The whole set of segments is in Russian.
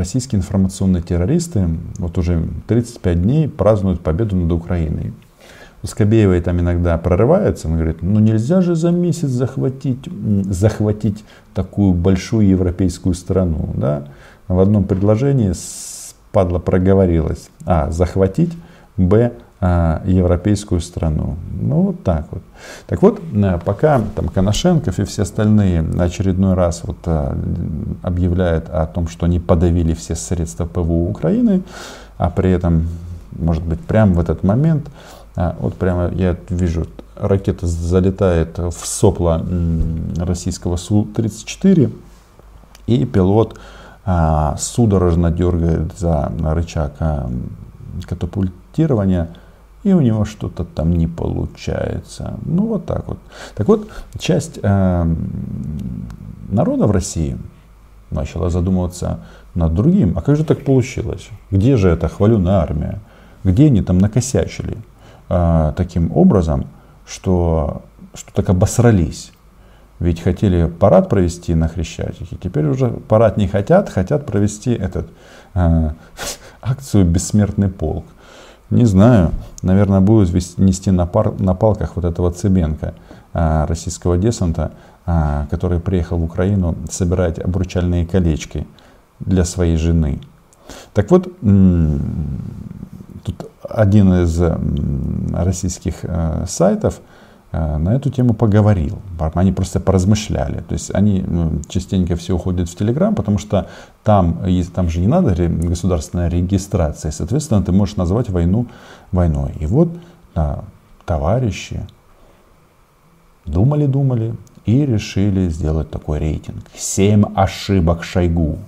российские информационные террористы вот уже 35 дней празднуют победу над Украиной. У там иногда прорывается, он говорит, ну нельзя же за месяц захватить, захватить такую большую европейскую страну. Да? В одном предложении падла проговорилась. А, захватить, Б, европейскую страну. Ну, вот так вот. Так вот, э, пока там Коношенков и все остальные очередной раз вот э, объявляют о том, что они подавили все средства ПВУ Украины, а при этом, может быть, прямо в этот момент, а, вот прямо я вижу, ракета залетает в сопло российского Су-34, и пилот а, судорожно дергает за рычаг а, катапультирования, и у него что-то там не получается. Ну вот так вот. Так вот, часть э, народа в России начала задумываться над другим. А как же так получилось? Где же эта хваленая армия? Где они там накосячили э, таким образом, что, что так обосрались? Ведь хотели парад провести на Хрещатике, теперь уже парад не хотят, хотят провести этот, э, акцию «Бессмертный полк». Не знаю, наверное, будут нести на, пар, на палках вот этого Цыбенко, а, российского десанта, а, который приехал в Украину собирать обручальные колечки для своей жены. Так вот, тут один из российских э, сайтов на эту тему поговорил. Они просто поразмышляли. То есть они частенько все уходят в Телеграм, потому что там, там же не надо государственная регистрация. Соответственно, ты можешь назвать войну войной. И вот да, товарищи думали-думали и решили сделать такой рейтинг. Семь ошибок Шойгу.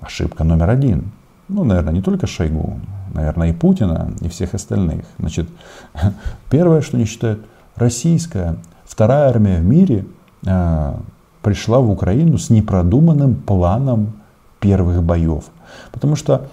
Ошибка номер один. Ну, наверное, не только Шойгу, наверное, и Путина, и всех остальных. Значит, первое, что они считают, российская вторая армия в мире э, пришла в Украину с непродуманным планом первых боев. Потому что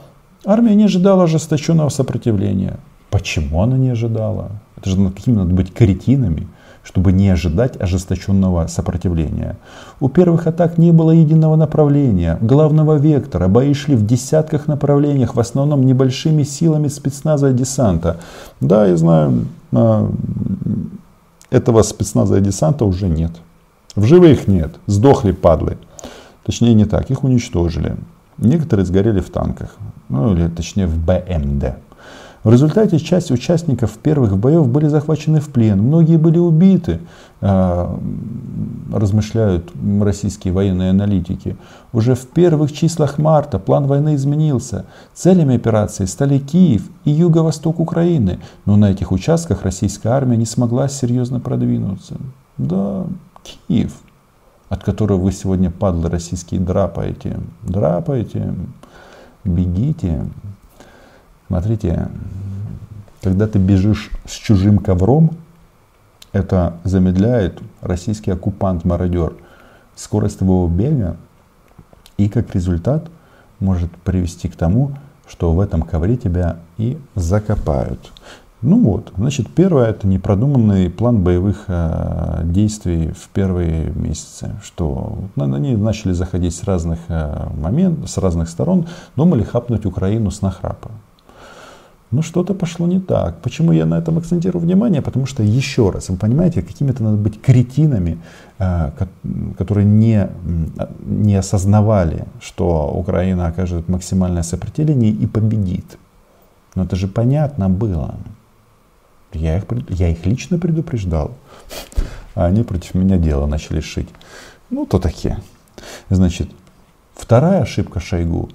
армия не ожидала ожесточенного сопротивления. Почему она не ожидала? Это же какими надо быть каретинами, чтобы не ожидать ожесточенного сопротивления. У первых атак не было единого направления, главного вектора. Бои шли в десятках направлениях, в основном небольшими силами спецназа и десанта. Да, я знаю, а, этого спецназа и десанта уже нет. В живых нет, сдохли падлы. Точнее не так, их уничтожили. Некоторые сгорели в танках, ну или точнее в БМД. В результате часть участников первых боев были захвачены в плен, многие были убиты, а, размышляют российские военные аналитики. Уже в первых числах марта план войны изменился. Целями операции стали Киев и юго-восток Украины, но на этих участках российская армия не смогла серьезно продвинуться. Да, Киев, от которого вы сегодня, падлы российские, драпаете, драпаете, бегите, Смотрите, когда ты бежишь с чужим ковром, это замедляет российский оккупант-мародер скорость твоего бега и как результат может привести к тому, что в этом ковре тебя и закопают. Ну вот, значит, первое это непродуманный план боевых э, действий в первые месяцы, что они начали заходить с разных э, моментов, с разных сторон, думали хапнуть Украину с нахрапа. Но что-то пошло не так. Почему я на этом акцентирую внимание? Потому что, еще раз, вы понимаете, какими-то надо быть кретинами, э, которые не, не осознавали, что Украина окажет максимальное сопротивление и победит. Но это же понятно было. Я их, я их лично предупреждал. А они против меня дело начали шить. Ну, то такие. Значит, вторая ошибка Шойгу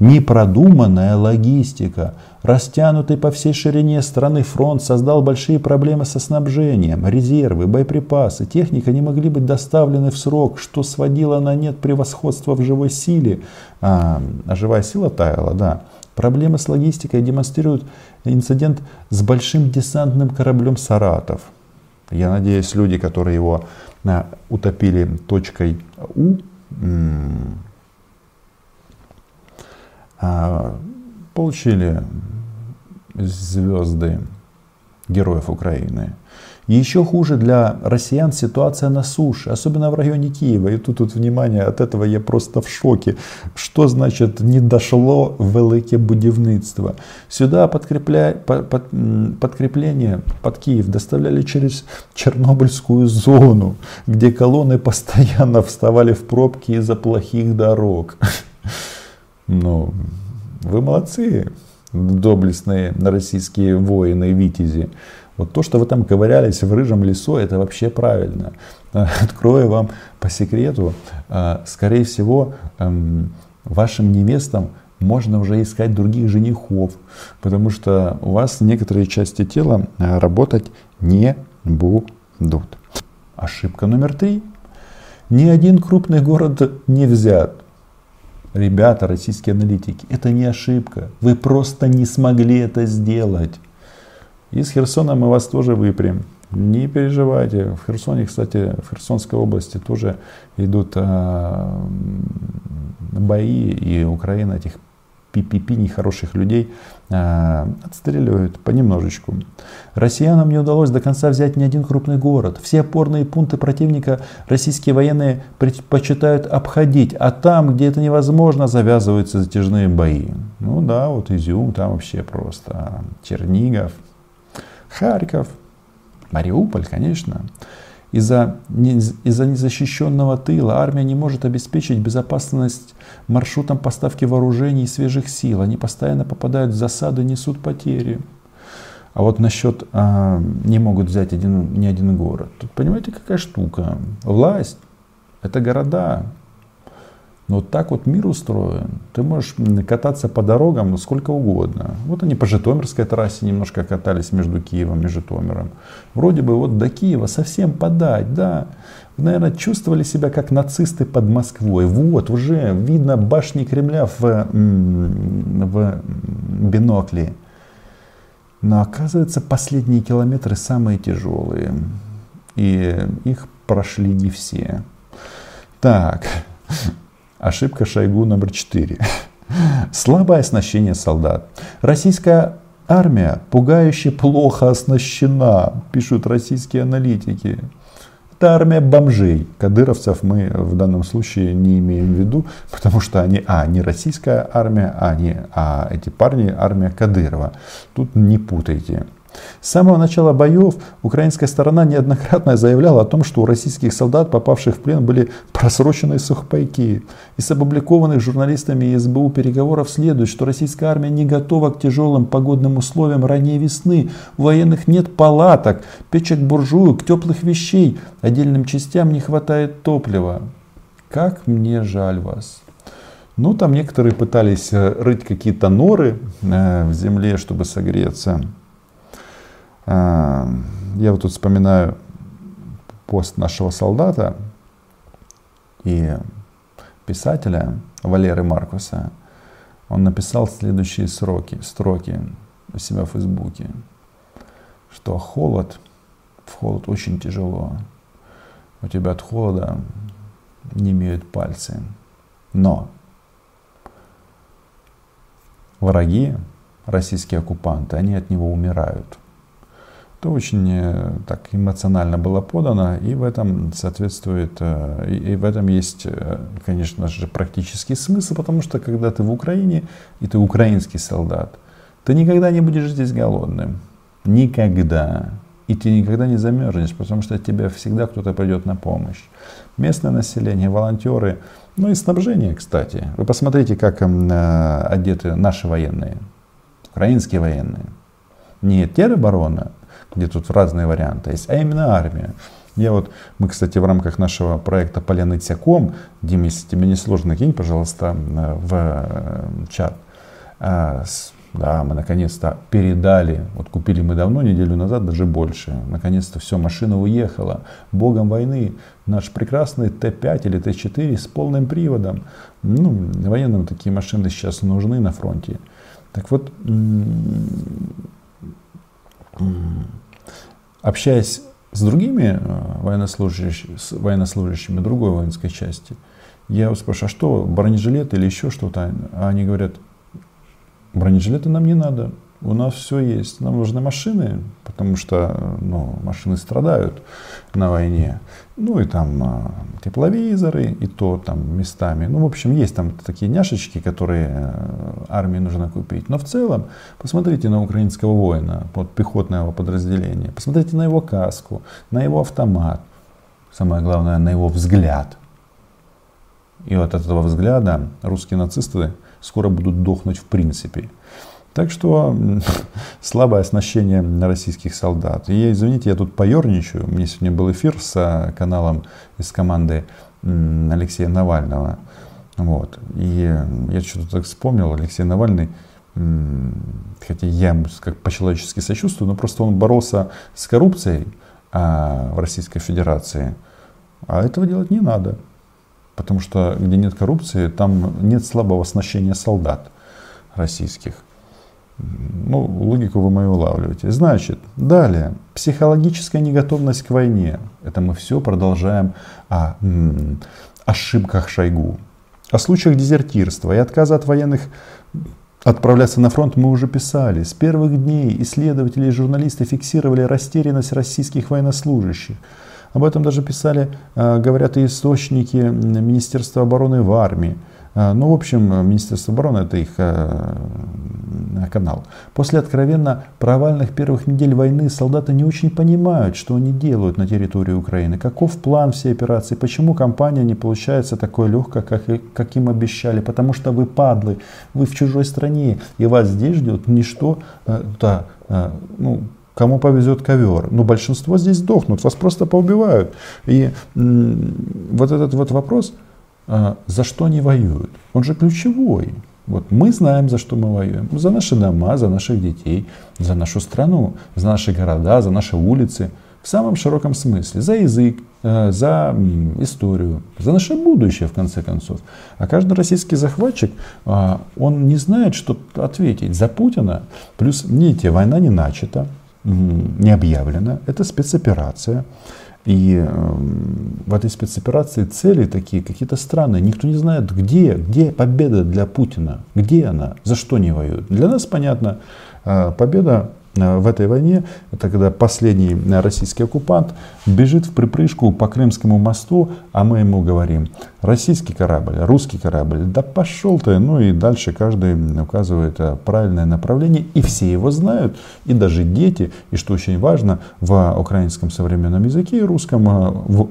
Непродуманная логистика. Растянутый по всей ширине страны фронт создал большие проблемы со снабжением. Резервы, боеприпасы, техника не могли быть доставлены в срок, что сводило на нет превосходство в живой силе. А, а живая сила таяла, да. Проблемы с логистикой демонстрирует инцидент с большим десантным кораблем «Саратов». Я надеюсь, люди, которые его а, утопили точкой У, а, получили звезды героев Украины. Еще хуже для россиян ситуация на суше, особенно в районе Киева. И тут, тут внимание, от этого я просто в шоке. Что значит не дошло велике будівництво? Сюда подкрепля... под... Под... подкрепление под Киев доставляли через Чернобыльскую зону, где колонны постоянно вставали в пробки из-за плохих дорог. Ну, вы молодцы, доблестные российские воины витязи. Вот то, что вы там ковырялись в рыжем лесу, это вообще правильно. Открою вам по секрету, а, скорее всего, эм, вашим невестам можно уже искать других женихов, потому что у вас некоторые части тела а, работать не будут. Ошибка номер три. Ни один крупный город не взят. Ребята, российские аналитики, это не ошибка. Вы просто не смогли это сделать. Из Херсона мы вас тоже выпрям. Не переживайте. В Херсоне, кстати, в Херсонской области тоже идут а, бои, и Украина этих пи-пи-пи нехороших людей а, отстреливают понемножечку. Россиянам не удалось до конца взять ни один крупный город. Все опорные пункты противника российские военные предпочитают обходить, а там, где это невозможно, завязываются затяжные бои. Ну да, вот Изюм, там вообще просто Чернигов, Харьков, Мариуполь, конечно. Из-за из незащищенного тыла армия не может обеспечить безопасность маршрутам поставки вооружений и свежих сил. Они постоянно попадают в засады, несут потери. А вот насчет а, не могут взять один, ни один город. Тут понимаете, какая штука? Власть – это города. Но вот так вот мир устроен. Ты можешь кататься по дорогам сколько угодно. Вот они по Житомирской трассе немножко катались между Киевом и Житомиром. Вроде бы вот до Киева совсем подать, да. Наверное, чувствовали себя как нацисты под Москвой. Вот, уже видно башни Кремля в, в бинокле. Но оказывается, последние километры самые тяжелые. И их прошли не все. Так, Ошибка Шойгу номер 4. Слабое оснащение солдат. Российская армия пугающе плохо оснащена, пишут российские аналитики. Это армия бомжей. Кадыровцев мы в данном случае не имеем в виду, потому что они, а, не российская армия, а, не, а эти парни армия Кадырова. Тут не путайте. С самого начала боев украинская сторона неоднократно заявляла о том, что у российских солдат, попавших в плен, были просроченные сухпайки. Из опубликованных журналистами СБУ переговоров следует, что российская армия не готова к тяжелым погодным условиям ранней весны. У военных нет палаток, печек буржуек, теплых вещей. Отдельным частям не хватает топлива. Как мне жаль вас. Ну, там некоторые пытались э, рыть какие-то норы э, в земле, чтобы согреться. А, я вот тут вспоминаю пост нашего солдата и писателя Валеры Маркуса. Он написал следующие сроки, строки у себя в Фейсбуке, что холод, в холод очень тяжело. У тебя от холода не имеют пальцы. Но враги, российские оккупанты, они от него умирают то очень э, так эмоционально было подано, и в этом соответствует, э, и в этом есть, э, конечно же, практический смысл, потому что когда ты в Украине, и ты украинский солдат, ты никогда не будешь здесь голодным. Никогда. И ты никогда не замерзнешь, потому что тебе всегда кто-то придет на помощь. Местное население, волонтеры, ну и снабжение, кстати. Вы посмотрите, как одеты наши военные, украинские военные. Не тероборона, где тут разные варианты есть, а именно армия. Я вот, мы, кстати, в рамках нашего проекта Поляныцяком, Дим, если тебе не сложно, кинь, пожалуйста, в э, чат. А, да, мы наконец-то передали, вот купили мы давно, неделю назад, даже больше. Наконец-то все, машина уехала. Богом войны наш прекрасный Т5 или Т4 с полным приводом. Ну, военным такие машины сейчас нужны на фронте. Так вот, общаясь с другими э, военнослужащими, с военнослужащими другой воинской части, я спрашиваю, а что, бронежилет или еще что-то? А они говорят, бронежилеты нам не надо, у нас все есть. Нам нужны машины, потому что ну, машины страдают на войне. Ну и там а, тепловизоры, и то там местами. Ну, в общем, есть там такие няшечки, которые э, армии нужно купить. Но в целом, посмотрите на украинского воина, вот пехотное подразделение. Посмотрите на его каску, на его автомат. Самое главное, на его взгляд. И вот от этого взгляда русские нацисты скоро будут дохнуть в принципе. Так что слабое оснащение российских солдат. И извините, я тут поерничаю. У меня сегодня был эфир с а, каналом из команды Алексея Навального. Вот. И я что-то так вспомнил, Алексей Навальный, хотя я ему как по-человечески сочувствую, но просто он боролся с коррупцией а, в Российской Федерации. А этого делать не надо. Потому что где нет коррупции, там нет слабого оснащения солдат российских. Ну, логику вы мою улавливаете. Значит, далее. Психологическая неготовность к войне. Это мы все продолжаем о м, ошибках Шойгу. О случаях дезертирства и отказа от военных отправляться на фронт мы уже писали. С первых дней исследователи и журналисты фиксировали растерянность российских военнослужащих. Об этом даже писали, э, говорят и источники Министерства обороны в армии. Э, ну, в общем, Министерство обороны это их э, канал. После откровенно провальных первых недель войны солдаты не очень понимают, что они делают на территории Украины, каков план всей операции, почему компания не получается такой легкой, как, как им обещали, потому что вы падлы, вы в чужой стране, и вас здесь ждет ничто, э, да, э, ну, кому повезет ковер. Но большинство здесь сдохнут, вас просто поубивают. И вот этот вот вопрос, э, за что они воюют, он же ключевой. Вот мы знаем, за что мы воюем. За наши дома, за наших детей, за нашу страну, за наши города, за наши улицы. В самом широком смысле. За язык, э, за историю, за наше будущее, в конце концов. А каждый российский захватчик, а, он не знает, что ответить. За Путина, плюс, видите, война не начата, не объявлена. Это спецоперация. И эм, в этой спецоперации цели такие какие-то странные. Никто не знает, где, где победа для Путина, где она, за что не воюют. Для нас понятно, э, победа в этой войне, это когда последний российский оккупант бежит в припрыжку по Крымскому мосту, а мы ему говорим, российский корабль, русский корабль, да пошел ты, ну и дальше каждый указывает э, правильное направление, и все его знают, и даже дети, и что очень важно, в украинском современном языке и русском, э, в,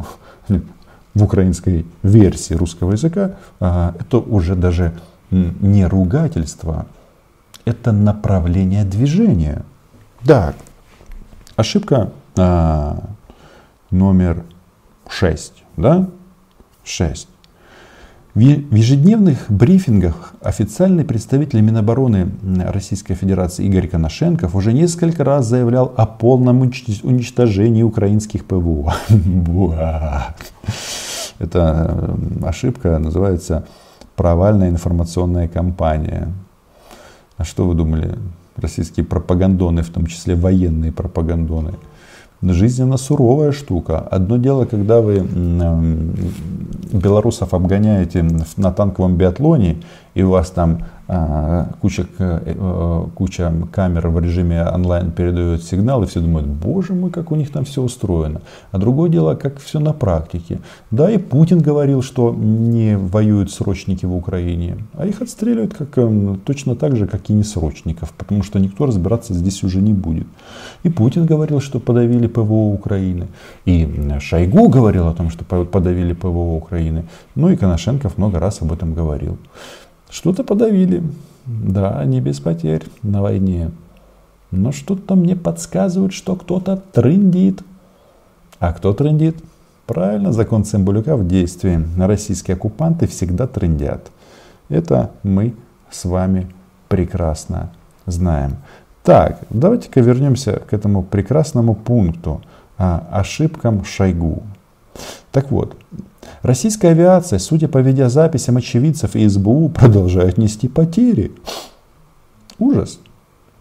в украинской версии русского языка, это уже даже не ругательство, это направление движения. Так, ошибка а, номер 6, да? 6. В ежедневных брифингах официальный представитель Минобороны Российской Федерации Игорь Коношенков уже несколько раз заявлял о полном уничтожении украинских ПВО. Эта ошибка называется провальная информационная кампания. А что вы думали? Российские пропагандоны, в том числе военные пропагандоны. Жизнь она суровая штука. Одно дело, когда вы белорусов обгоняете на танковом биатлоне, и у вас там куча, э, куча камер в режиме онлайн передает сигнал, и все думают, боже мой, как у них там все устроено. А другое дело, как все на практике. Да, и Путин говорил, что не воюют срочники в Украине, а их отстреливают как, эм, точно так же, как и не срочников, потому что никто разбираться здесь уже не будет. И Путин говорил, что подавили ПВО Украины. И Шойгу говорил о том, что подавили ПВО Украины. Ну и Коношенков много раз об этом говорил. Что-то подавили. Да, не без потерь на войне. Но что-то мне подсказывает, что кто-то трындит. А кто трындит? Правильно, закон Цимбалюка в действии. Российские оккупанты всегда трындят. Это мы с вами прекрасно знаем. Так, давайте-ка вернемся к этому прекрасному пункту. А, ошибкам Шойгу. Так вот, Российская авиация, судя по видеозаписям очевидцев и СБУ, продолжает нести потери. Ужас.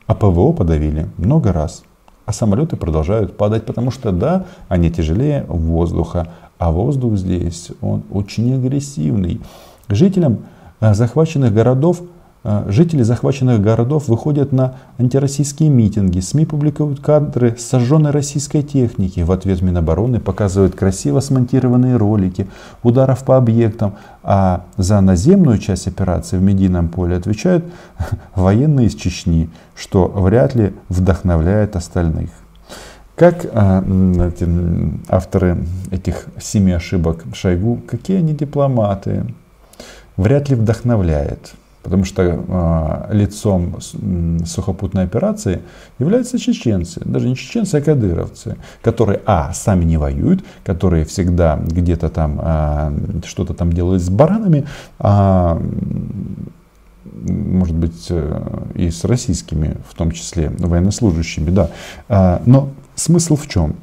А ПВО подавили много раз. А самолеты продолжают падать, потому что да, они тяжелее воздуха. А воздух здесь, он очень агрессивный. Жителям э, захваченных городов жители захваченных городов выходят на антироссийские митинги. СМИ публикуют кадры сожженной российской техники. В ответ Минобороны показывают красиво смонтированные ролики ударов по объектам. А за наземную часть операции в медийном поле отвечают военные из Чечни, что вряд ли вдохновляет остальных. Как а, эти, авторы этих семи ошибок Шойгу, какие они дипломаты, вряд ли вдохновляет. Потому что э, лицом сухопутной операции являются чеченцы. Даже не чеченцы, а кадыровцы. Которые, а, сами не воюют, которые всегда где-то там э, что-то там делают с баранами, а может быть, э, и с российскими, в том числе военнослужащими, да. А, но смысл в чем?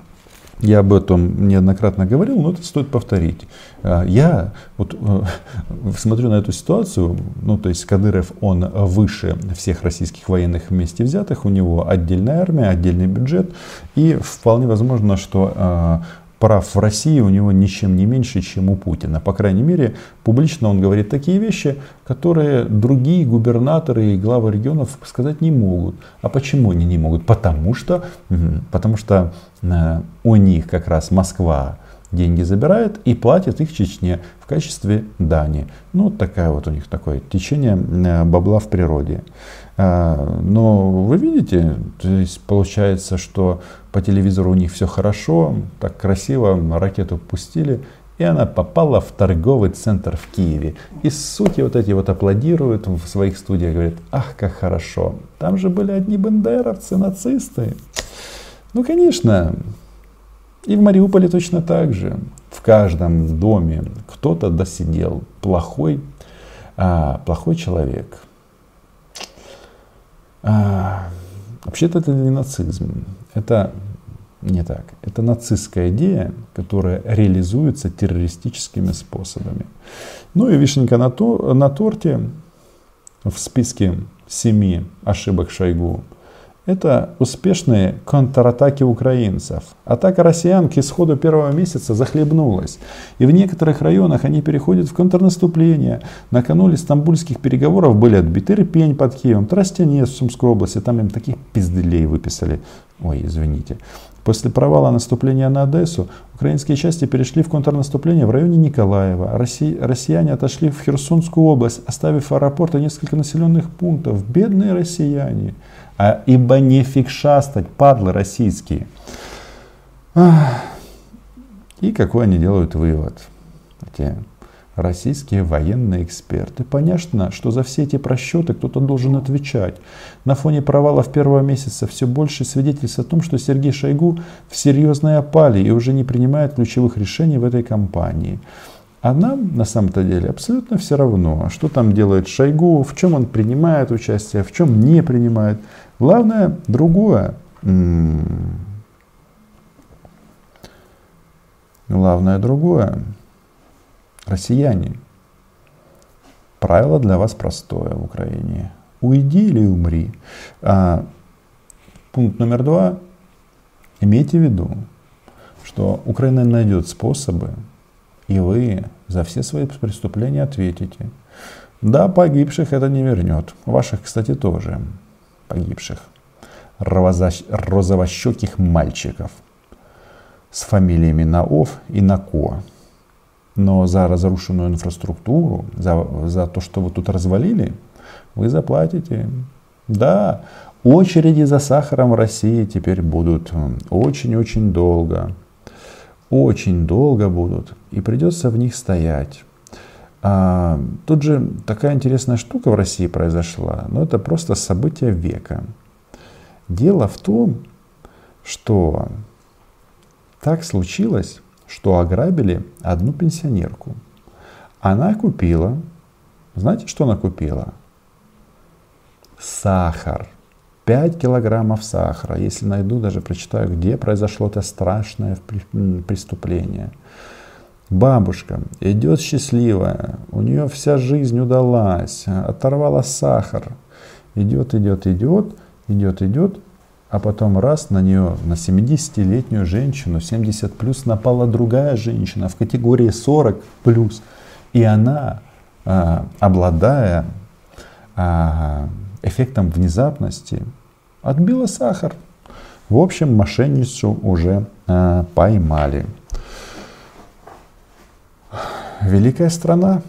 Я об этом неоднократно говорил, но это стоит повторить. А, я вот э, смотрю на эту ситуацию, ну то есть Кадыров, он выше всех российских военных вместе взятых, у него отдельная армия, отдельный бюджет, и вполне возможно, что а, прав в России у него ничем не меньше, чем у Путина. По крайней мере, публично он говорит такие вещи, которые другие губернаторы и главы регионов сказать не могут. А почему они не могут? Потому что, потому что э, у них как раз Москва деньги забирает и платит их Чечне в качестве дани. Ну, такая вот у них такое течение э, бабла в природе. А, но вы видите, то есть получается, что по телевизору у них все хорошо, так красиво, ракету пустили, и она попала в торговый центр в Киеве. И сути вот эти вот аплодируют в своих студиях, говорят, ах, как хорошо. Там же были одни бандеровцы, нацисты. Ну, конечно. И в Мариуполе точно так же. В каждом доме кто-то досидел. Плохой, а, плохой человек. А, вообще-то это не нацизм. Это не так. Это нацистская идея, которая реализуется террористическими способами. Ну и вишенка на, то, на торте в списке семи ошибок Шойгу это успешные контратаки украинцев. Атака россиян к исходу первого месяца захлебнулась. И в некоторых районах они переходят в контрнаступление. Накануне стамбульских переговоров были отбиты Ирпень под Киевом, Тростянец в Сумской области. Там им таких пизделей выписали. Ой, извините. После провала наступления на Одессу украинские части перешли в контрнаступление в районе Николаева. Росси... Россияне отошли в Херсонскую область, оставив аэропорт и несколько населенных пунктов. Бедные россияне а ибо не фикшастать, падлы российские. И какой они делают вывод? Эти российские военные эксперты. Понятно, что за все эти просчеты кто-то должен отвечать. На фоне провалов первого месяца все больше свидетельств о том, что Сергей Шойгу в серьезной опале и уже не принимает ключевых решений в этой кампании. А нам на самом-то деле абсолютно все равно, что там делает Шойгу, в чем он принимает участие, в чем не принимает. Главное другое. Главное другое. Россияне. Правило для вас простое в Украине. Уйди или умри. А, пункт номер два. Имейте в виду, что Украина найдет способы, и вы за все свои преступления ответите. Да, погибших это не вернет. Ваших, кстати, тоже погибших, розовощеких мальчиков с фамилиями Наов и Нако. Но за разрушенную инфраструктуру, за, за то, что вы тут развалили, вы заплатите. Да, очереди за сахаром в России теперь будут очень-очень долго. Очень долго будут. И придется в них стоять. А, тут же такая интересная штука в России произошла, но это просто событие века. Дело в том, что так случилось, что ограбили одну пенсионерку. Она купила, знаете, что она купила? Сахар. 5 килограммов сахара. Если найду, даже прочитаю, где произошло это страшное преступление. Бабушка идет счастливая, у нее вся жизнь удалась, оторвала сахар. Идет, идет, идет, идет, идет, а потом раз на нее, на 70-летнюю женщину, 70 плюс, напала другая женщина в категории 40 плюс. И она, а, обладая а, эффектом внезапности, отбила сахар. В общем, мошенницу уже а, поймали. Великая страна,